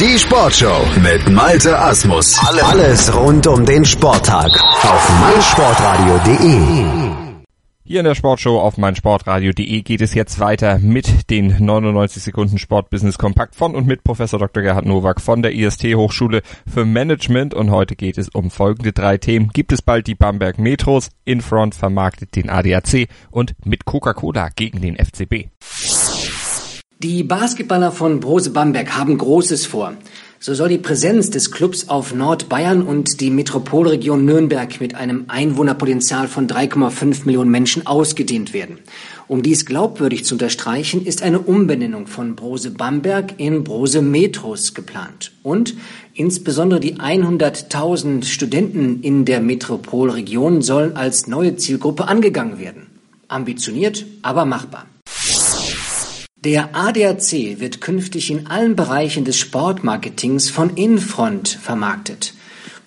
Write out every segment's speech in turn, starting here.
Die Sportshow mit Malte Asmus. Alles rund um den Sporttag auf meinsportradio.de. Hier in der Sportshow auf meinsportradio.de geht es jetzt weiter mit den 99 Sekunden Sportbusiness Kompakt von und mit Professor Dr. Gerhard Nowak von der IST Hochschule für Management und heute geht es um folgende drei Themen. Gibt es bald die Bamberg Metros, Infront vermarktet den ADAC und mit Coca-Cola gegen den FCB. Die Basketballer von Brose Bamberg haben Großes vor. So soll die Präsenz des Clubs auf Nordbayern und die Metropolregion Nürnberg mit einem Einwohnerpotenzial von 3,5 Millionen Menschen ausgedehnt werden. Um dies glaubwürdig zu unterstreichen, ist eine Umbenennung von Brose Bamberg in Brose Metros geplant. Und insbesondere die 100.000 Studenten in der Metropolregion sollen als neue Zielgruppe angegangen werden. Ambitioniert, aber machbar. Der ADAC wird künftig in allen Bereichen des Sportmarketings von Infront vermarktet.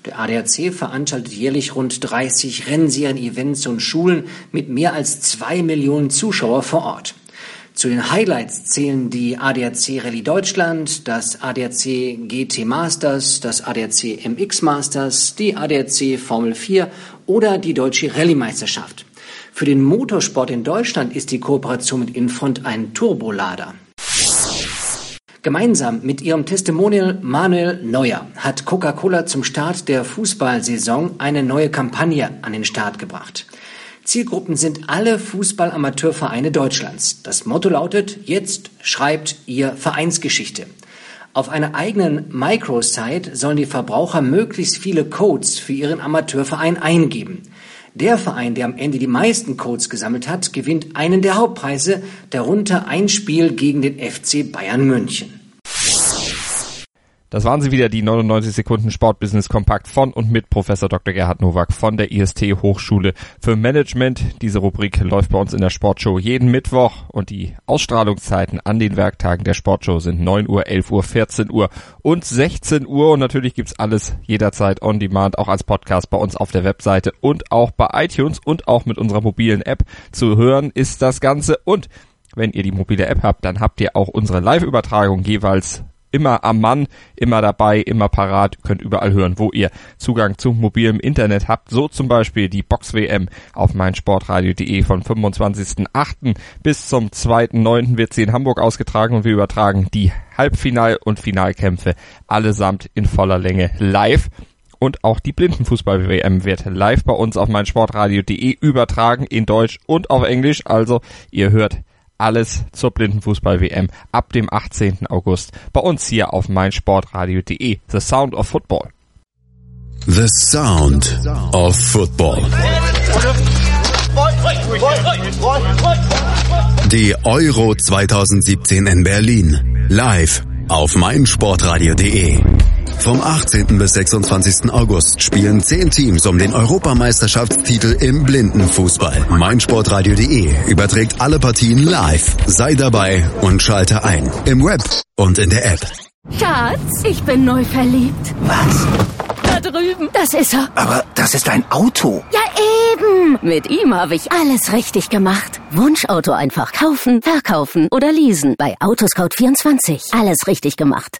Der ADAC veranstaltet jährlich rund 30 Rennserien-Events und Schulen mit mehr als zwei Millionen Zuschauer vor Ort. Zu den Highlights zählen die ADAC Rallye Deutschland, das ADAC GT Masters, das ADAC MX Masters, die ADAC Formel 4 oder die Deutsche Rallye-Meisterschaft. Für den Motorsport in Deutschland ist die Kooperation mit Infront ein Turbolader. Gemeinsam mit ihrem Testimonial Manuel Neuer hat Coca-Cola zum Start der Fußballsaison eine neue Kampagne an den Start gebracht. Zielgruppen sind alle Fußballamateurvereine Deutschlands. Das Motto lautet, jetzt schreibt ihr Vereinsgeschichte. Auf einer eigenen Microsite sollen die Verbraucher möglichst viele Codes für ihren Amateurverein eingeben. Der Verein, der am Ende die meisten Codes gesammelt hat, gewinnt einen der Hauptpreise, darunter ein Spiel gegen den FC Bayern München. Das waren sie wieder, die 99 Sekunden Sportbusiness Kompakt von und mit Professor Dr. Gerhard Nowak von der IST Hochschule für Management. Diese Rubrik läuft bei uns in der Sportshow jeden Mittwoch und die Ausstrahlungszeiten an den Werktagen der Sportshow sind 9 Uhr, 11 Uhr, 14 Uhr und 16 Uhr und natürlich gibt's alles jederzeit on demand, auch als Podcast bei uns auf der Webseite und auch bei iTunes und auch mit unserer mobilen App zu hören ist das Ganze und wenn ihr die mobile App habt, dann habt ihr auch unsere Live-Übertragung jeweils immer am Mann, immer dabei, immer parat, könnt überall hören, wo ihr Zugang zu mobilem Internet habt. So zum Beispiel die Box WM auf meinsportradio.de von 25.08. bis zum 2.9. wird sie in Hamburg ausgetragen und wir übertragen die Halbfinal- und Finalkämpfe allesamt in voller Länge live. Und auch die Blindenfußball-WM wird live bei uns auf meinsportradio.de übertragen in Deutsch und auf Englisch. Also ihr hört alles zur Blindenfußball-WM ab dem 18. August bei uns hier auf meinsportradio.de. The Sound of Football. The Sound of Football. Die Euro 2017 in Berlin. Live auf meinsportradio.de. Vom 18. bis 26. August spielen 10 Teams um den Europameisterschaftstitel im Blindenfußball. meinsportradio.de überträgt alle Partien live. Sei dabei und schalte ein. Im Web und in der App. Schatz, ich bin neu verliebt. Was? Da drüben. Das ist er. Aber das ist ein Auto. Ja, eben. Mit ihm habe ich alles richtig gemacht. Wunschauto einfach kaufen, verkaufen oder leasen. Bei Autoscout24. Alles richtig gemacht.